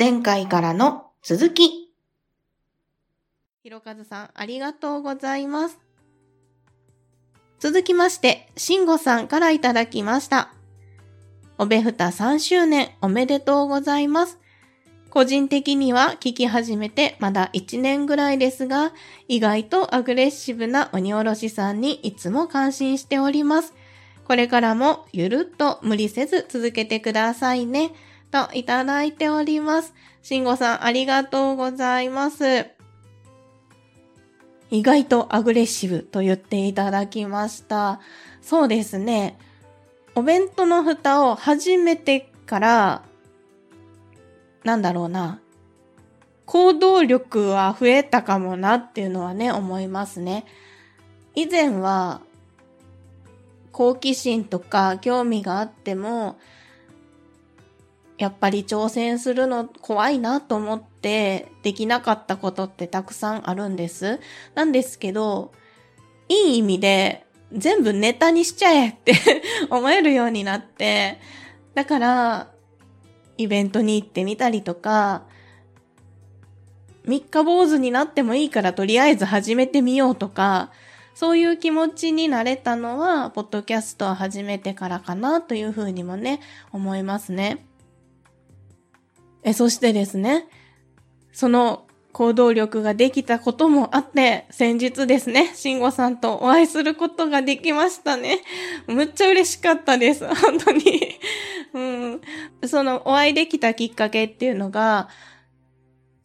前回からの続き。ひろかずさん、ありがとうございます。続きまして、しんごさんからいただきました。おべふた3周年おめでとうございます。個人的には聞き始めてまだ1年ぐらいですが、意外とアグレッシブな鬼おろしさんにいつも感心しております。これからもゆるっと無理せず続けてくださいね。といただいております。しんごさんありがとうございます。意外とアグレッシブと言っていただきました。そうですね。お弁当の蓋を始めてから、なんだろうな。行動力は増えたかもなっていうのはね、思いますね。以前は、好奇心とか興味があっても、やっぱり挑戦するの怖いなと思ってできなかったことってたくさんあるんです。なんですけど、いい意味で全部ネタにしちゃえって 思えるようになって、だから、イベントに行ってみたりとか、三日坊主になってもいいからとりあえず始めてみようとか、そういう気持ちになれたのは、ポッドキャストを始めてからかなというふうにもね、思いますね。え、そしてですね、その行動力ができたこともあって、先日ですね、慎吾さんとお会いすることができましたね。むっちゃ嬉しかったです。本当に。うん。そのお会いできたきっかけっていうのが、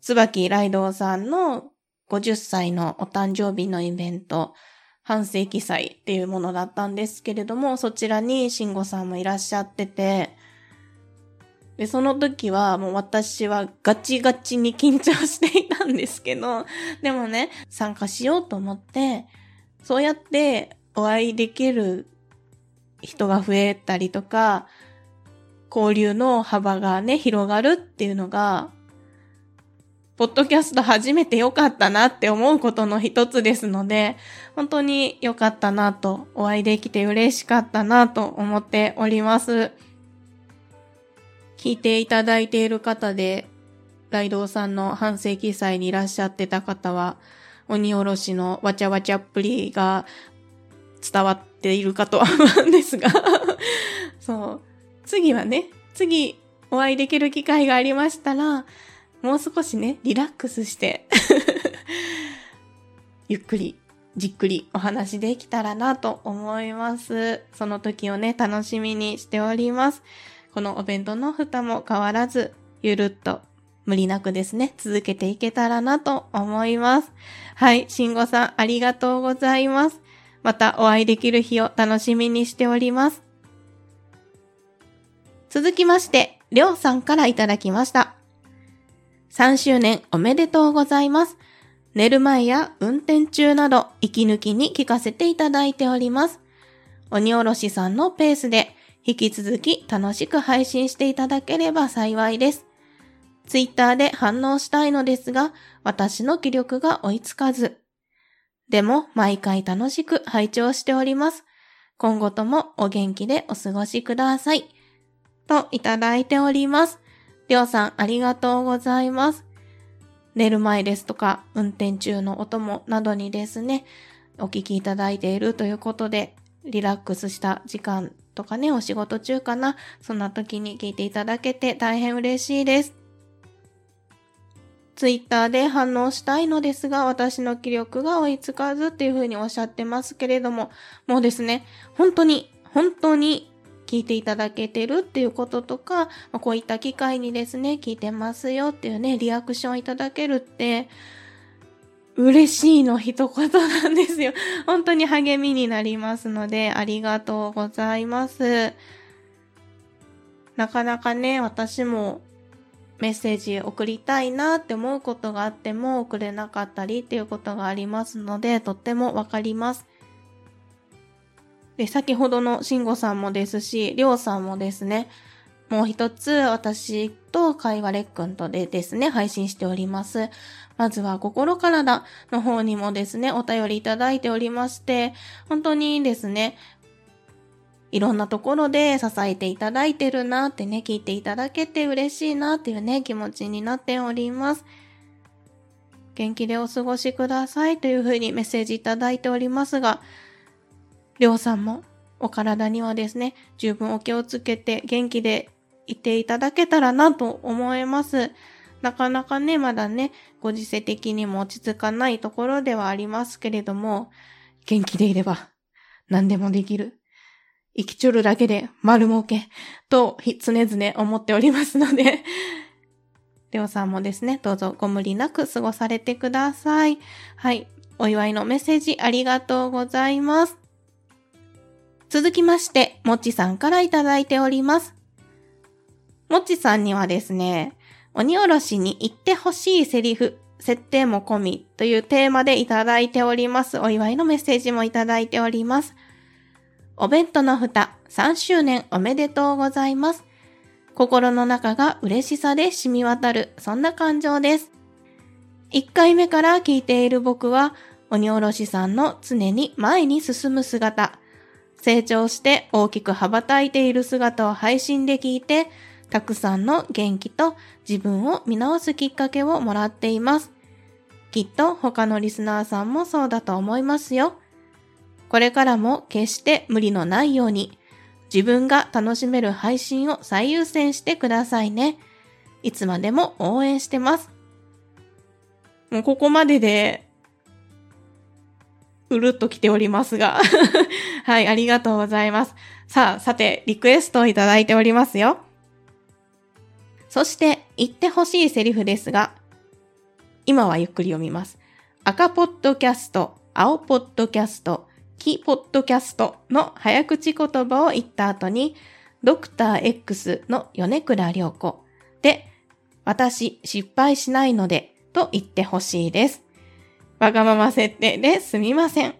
椿ライドウさんの50歳のお誕生日のイベント、半世紀祭っていうものだったんですけれども、そちらに慎吾さんもいらっしゃってて、で、その時はもう私はガチガチに緊張していたんですけど、でもね、参加しようと思って、そうやってお会いできる人が増えたりとか、交流の幅がね、広がるっていうのが、ポッドキャスト初めて良かったなって思うことの一つですので、本当に良かったなと、お会いできて嬉しかったなと思っております。聞いていただいている方で、ライドウさんの半世紀祭にいらっしゃってた方は、鬼おろしのわちゃわちゃっぷりが伝わっているかとは思うんですが、そう。次はね、次お会いできる機会がありましたら、もう少しね、リラックスして、ゆっくり、じっくりお話できたらなと思います。その時をね、楽しみにしております。このお弁当の蓋も変わらず、ゆるっと、無理なくですね、続けていけたらなと思います。はい、慎吾さんありがとうございます。またお会いできる日を楽しみにしております。続きまして、りょうさんからいただきました。3周年おめでとうございます。寝る前や運転中など、息抜きに聞かせていただいております。鬼おろしさんのペースで、引き続き楽しく配信していただければ幸いです。ツイッターで反応したいのですが、私の気力が追いつかず。でも、毎回楽しく拝聴しております。今後ともお元気でお過ごしください。といただいております。りょうさんありがとうございます。寝る前ですとか、運転中のお供などにですね、お聞きいただいているということで、リラックスした時間とかね、お仕事中かな、そんな時に聞いていただけて大変嬉しいです。ツイッターで反応したいのですが、私の気力が追いつかずっていうふうにおっしゃってますけれども、もうですね、本当に、本当に聞いていただけてるっていうこととか、こういった機会にですね、聞いてますよっていうね、リアクションいただけるって、嬉しいの一言なんですよ。本当に励みになりますので、ありがとうございます。なかなかね、私もメッセージ送りたいなって思うことがあっても送れなかったりっていうことがありますので、とってもわかります。で、先ほどの慎吾さんもですし、りょうさんもですね、もう一つ私と会話レックンとでですね、配信しております。まずは心からだの方にもですね、お便りいただいておりまして、本当にですね、いろんなところで支えていただいてるなってね、聞いていただけて嬉しいなっていうね、気持ちになっております。元気でお過ごしくださいというふうにメッセージいただいておりますが、りょうさんもお体にはですね、十分お気をつけて元気でいていただけたらなと思います。なかなかね、まだね、ご時世的にも落ち着かないところではありますけれども、元気でいれば何でもできる。生きちょるだけで丸儲けと常々思っておりますのでりょうさんもですね、どうぞご無理なく過ごされてください。はい。お祝いのメッセージありがとうございます。続きまして、もちさんからいただいております。もちさんにはですね、鬼おろしに言ってほしいセリフ、設定も込みというテーマでいただいております。お祝いのメッセージもいただいております。お弁当の蓋3周年おめでとうございます。心の中が嬉しさで染み渡る、そんな感情です。1回目から聞いている僕は、鬼おろしさんの常に前に進む姿、成長して大きく羽ばたいている姿を配信で聞いて、たくさんの元気と自分を見直すきっかけをもらっています。きっと他のリスナーさんもそうだと思いますよ。これからも決して無理のないように、自分が楽しめる配信を最優先してくださいね。いつまでも応援してます。もうここまでで、うるっと来ておりますが。はい、ありがとうございます。さあ、さて、リクエストをいただいておりますよ。そして、言ってほしいセリフですが、今はゆっくり読みます。赤ポッドキャスト、青ポッドキャスト、キポッドキャストの早口言葉を言った後に、ドクター X の米倉涼子で、私失敗しないのでと言ってほしいです。わがまま設定ですみません。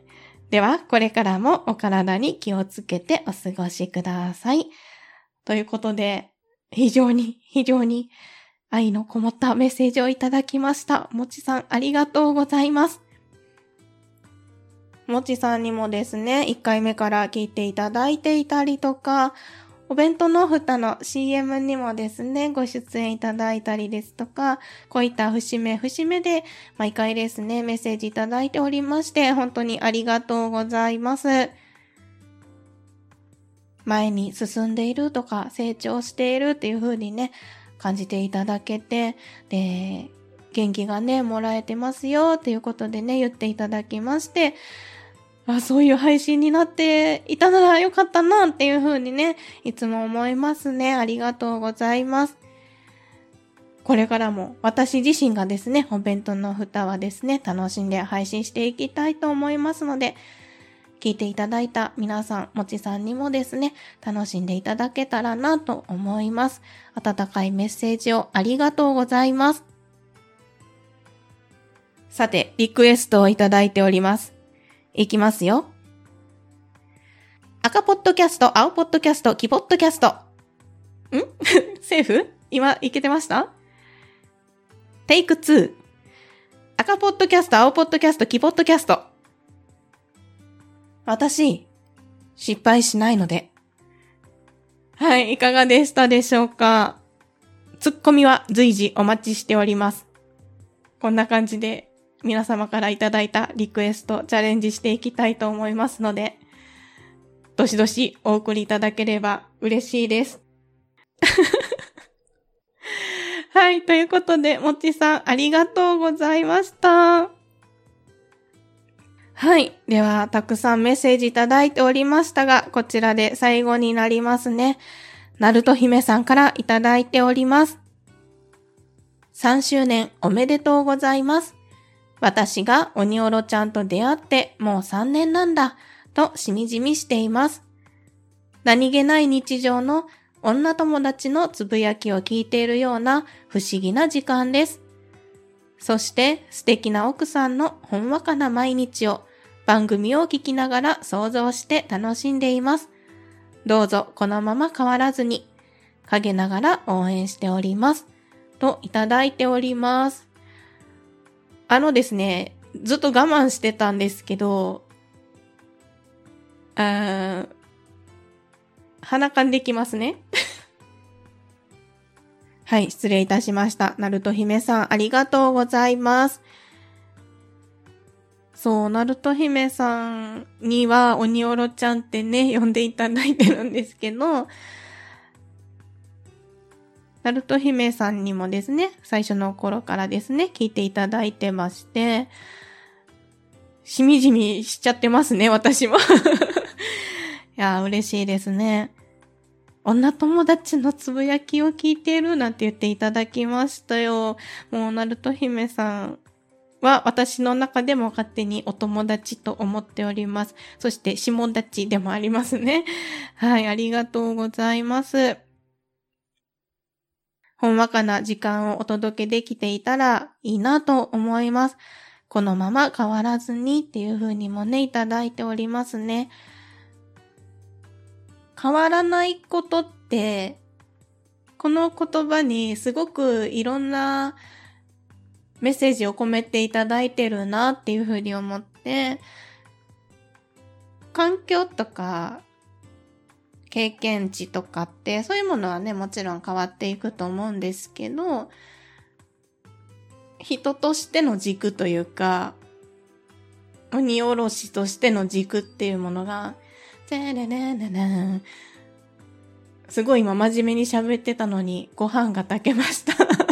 では、これからもお体に気をつけてお過ごしください。ということで、非常に、非常に愛のこもったメッセージをいただきました。もちさん、ありがとうございます。もちさんにもですね、1回目から聞いていただいていたりとか、お弁当の蓋の CM にもですね、ご出演いただいたりですとか、こういった節目節目で毎回ですね、メッセージいただいておりまして、本当にありがとうございます。前に進んでいるとか、成長しているっていう風にね、感じていただけて、で、元気がね、もらえてますよっていうことでね、言っていただきまして、あ、そういう配信になっていたならよかったなっていう風にね、いつも思いますね。ありがとうございます。これからも私自身がですね、お弁当の蓋はですね、楽しんで配信していきたいと思いますので、聞いていただいた皆さん、もちさんにもですね、楽しんでいただけたらなと思います。温かいメッセージをありがとうございます。さて、リクエストをいただいております。いきますよ。赤ポッドキャスト、青ポッドキャスト、黄ポッドキャスト。ん？セーフ？今、いけてました？テイク2。赤ポッドキャスト、青ポッドキャスト、黄ポッドキャスト。私、失敗しないので。はい、いかがでしたでしょうか？ツッコミは随時お待ちしております。こんな感じで皆様からいただいたリクエストチャレンジしていきたいと思いますので、どしどしお送りいただければ嬉しいです。はい、ということで、もちさんありがとうございました。はい。では、たくさんメッセージいただいておりましたが、こちらで最後になりますね。ナルト姫さんからいただいております。3周年おめでとうございます。私が鬼おろちゃんと出会ってもう3年なんだ、としみじみしています。何気ない日常の女友達のつぶやきを聞いているような不思議な時間です。そして素敵な奥さんのほんわかな毎日を番組を聞きながら想像して楽しんでいます。どうぞこのまま変わらずに陰ながら応援しております。といただいております。あのですね、ずっと我慢してたんですけど、あ鼻かんできますね。はい、失礼いたしました。ナルト姫さん、ありがとうございます。そう、ナルト姫さんには、鬼おろちゃんってね、呼んでいただいてるんですけど、ナルト姫さんにもですね、最初の頃からですね、聞いていただいてまして、しみじみしちゃってますね、私も。いや、嬉しいですね。女友達のつぶやきを聞いてるなんて言っていただきましたよ。もう、ナルト姫さんは私の中でも勝手にお友達と思っております。そして、下立でもありますね。はい、ありがとうございます。ほんわかな時間をお届けできていたらいいなと思います。このまま変わらずにっていう風にもね、いただいておりますね。変わらないことって、この言葉にすごくいろんなメッセージを込めていただいてるなっていうふうに思って、環境とか経験値とかって、そういうものはね、もちろん変わっていくと思うんですけど、人としての軸というか、鬼おろしとしての軸っていうものが、チェレレレレすごい今真面目に喋ってたのにご飯が炊けました。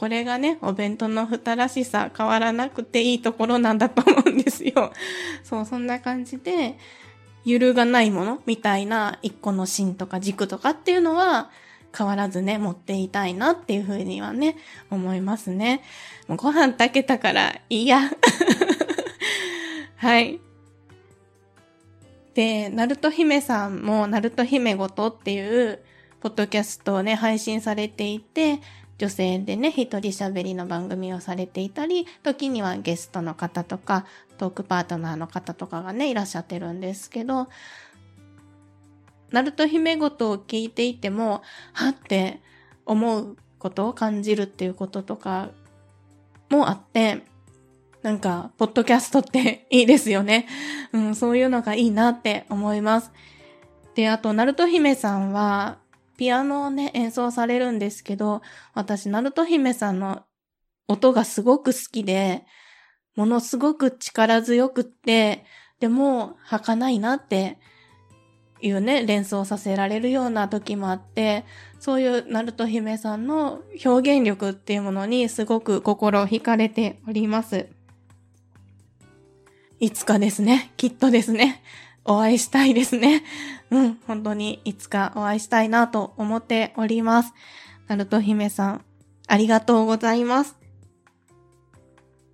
これがね、お弁当の蓋らしさ変わらなくていいところなんだと思うんですよ。そう、そんな感じで、揺るがないものみたいな一個の芯とか軸とかっていうのは変わらずね、持っていたいなっていうふうにはね、思いますね。もうご飯炊けたからいいや。はい。で、ナルト姫さんも、ナルト姫ごとっていう、ポッドキャストをね、配信されていて、女性でね、一人喋りの番組をされていたり、時にはゲストの方とか、トークパートナーの方とかがね、いらっしゃってるんですけど、ナルト姫ごとを聞いていても、はって思うことを感じるっていうこととかもあって、なんか、ポッドキャストって いいですよね。うん、そういうのがいいなって思います。で、あと、ナルト姫さんは、ピアノをね、演奏されるんですけど、私、ナルト姫さんの音がすごく好きで、ものすごく力強くって、でも、儚いなっていうね、連想させられるような時もあって、そういうナルト姫さんの表現力っていうものにすごく心惹かれております。いつかですね、きっとですね、お会いしたいですね。うん、本当にいつかお会いしたいなと思っております。ナルト姫さん、ありがとうございます。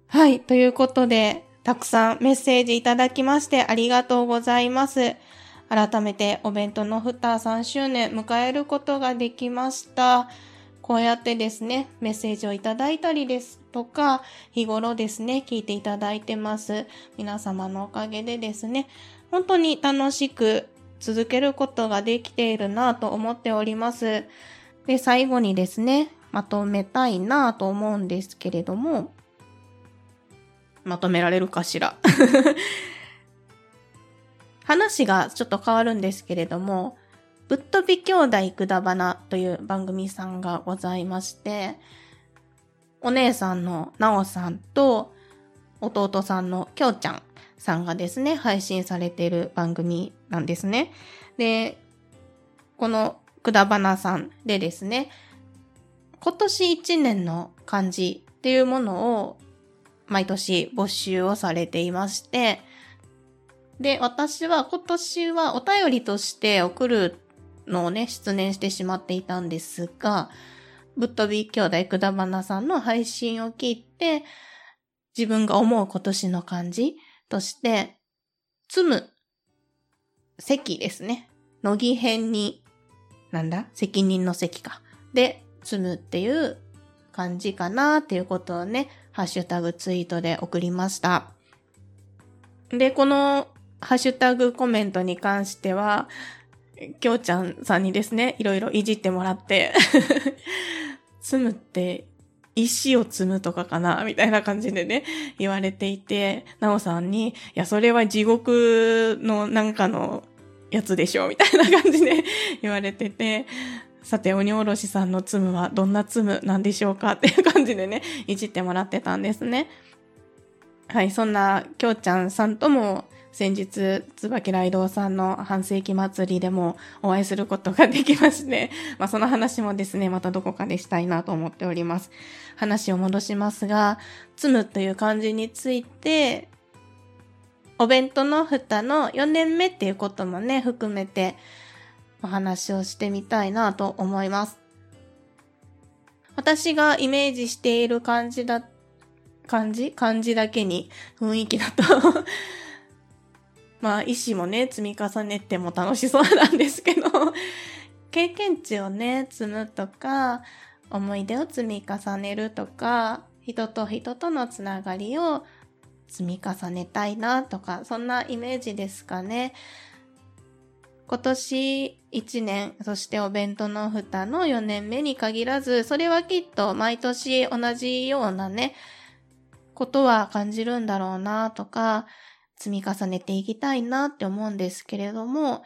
はい、ということで、たくさんメッセージいただきましてありがとうございます。改めてお弁当のフター3周年迎えることができました。こうやってですね、メッセージをいただいたりですとか、日頃ですね、聞いていただいてます。皆様のおかげでですね、本当に楽しく続けることができているなと思っております。で、最後にですね、まとめたいなと思うんですけれども、まとめられるかしら？話がちょっと変わるんですけれども、ぶっ飛び兄弟くだばなという番組さんがございまして、お姉さんのなおさんと弟さんのきょうちゃんさんがですね、配信されている番組なんですね。で、このくだばなさんでですね、今年1年の漢字っていうものを毎年募集をされていまして、で、私は今年はお便りとして送るのをね、出念してしまっていたんですが、ぶっ飛び兄弟くだばなさんの配信を聞いて、自分が思う今年の漢字として、積む、席ですね。乃木編に、なんだ？責任の席か。で、積むっていう感じかなっていうことをね、ハッシュタグツイートで送りました。で、このハッシュタグコメントに関しては、きょうちゃんさんにですね、いろいろいじってもらって 積むって石を積むとかかなみたいな感じでね、言われていて、なおさんに、いや、それは地獄のなんかのやつでしょみたいな感じで 言われてて、さて、鬼おろしさんのツムはどんなツムなんでしょうか？っていう感じでね、いじってもらってたんですね。はい、そんな、きょうちゃんさんとも先日、椿雷道さんの半世紀祭りでもお会いすることができまして、まあその話もですね、またどこかでしたいなと思っております。話を戻しますが、積むという漢字について、お弁当の蓋の4年目っていうこともね、含めてお話をしてみたいなと思います。私がイメージしている感じだ、感じ感じだけに雰囲気だとまあ、意思もね、積み重ねても楽しそうなんですけど 経験値をね、積むとか、思い出を積み重ねるとか、人と人とのつながりを積み重ねたいなとか、そんなイメージですかね。今年1年、そしてお弁当の蓋の4年目に限らず、それはきっと毎年同じようなね、ことは感じるんだろうなとか、積み重ねていきたいなって思うんですけれども、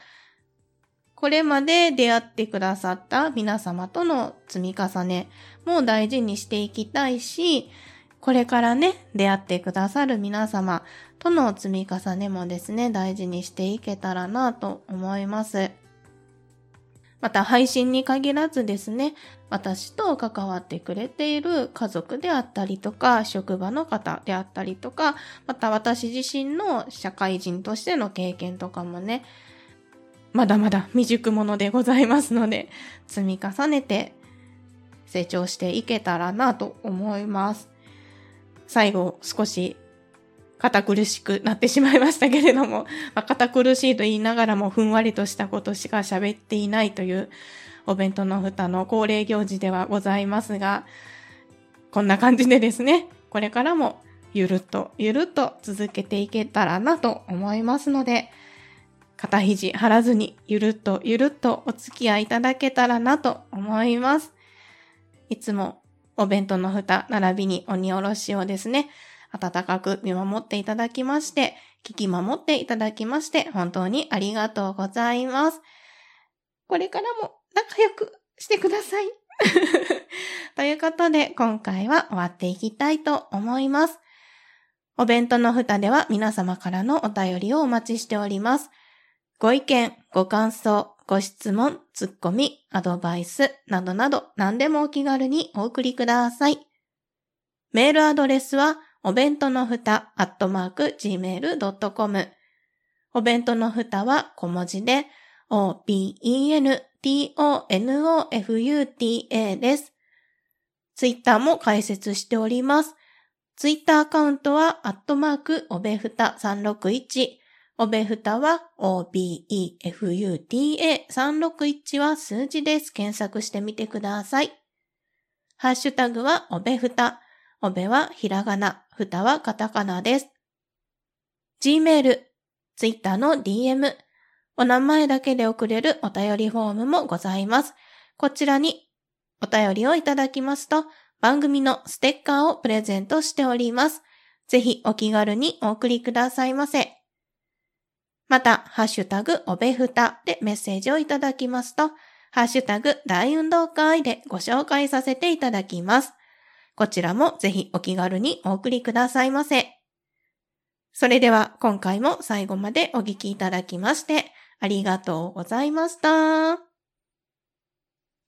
これまで出会ってくださった皆様との積み重ねも大事にしていきたいし、これからね、出会ってくださる皆様との積み重ねもですね、大事にしていけたらなと思います。また配信に限らずですね、私と関わってくれている家族であったりとか、職場の方であったりとか、また私自身の社会人としての経験とかもね、まだまだ未熟者でございますので、積み重ねて成長していけたらなと思います。最後少し堅苦しくなってしまいましたけれども、まあ、堅苦しいと言いながらもふんわりとしたことしか喋っていないというお弁当の蓋の恒例行事ではございますが、こんな感じでですね、これからもゆるっとゆるっと続けていけたらなと思いますので、肩肘張らずにゆるっとゆるっとお付き合いいただけたらなと思います。いつもお弁当の蓋並びに鬼おろしをですね、温かく見守っていただきまして、聞き守っていただきまして、本当にありがとうございます。これからも仲良くしてください。ということで、今回は終わっていきたいと思います。お弁当の蓋では皆様からのお便りをお待ちしております。ご意見、ご感想、ご質問、ツッコミ、アドバイスなどなど何でもお気軽にお送りください。メールアドレスはお弁当のふた、アットマーク、gmail.com。お弁当のふたは小文字で、o-b-e-n-t-o-n-o-f-u-t-a です。ツイッターも開設しております。ツイッターアカウントは、アットマーク、おべふた361。おべふたは、o-b-e-f-u-t-a361 は数字です。検索してみてください。ハッシュタグは、おべふた。おべはひらがな、ふたはカタカナです。Gmail、Twitter の DM、お名前だけで送れるお便りフォームもございます。こちらにお便りをいただきますと、番組のステッカーをプレゼントしております。ぜひお気軽にお送りくださいませ。また、ハッシュタグおべふたでメッセージをいただきますと、ハッシュタグ大運動会でご紹介させていただきます。こちらもぜひお気軽にお送りくださいませ。それでは今回も最後までお聴きいただきましてありがとうございました。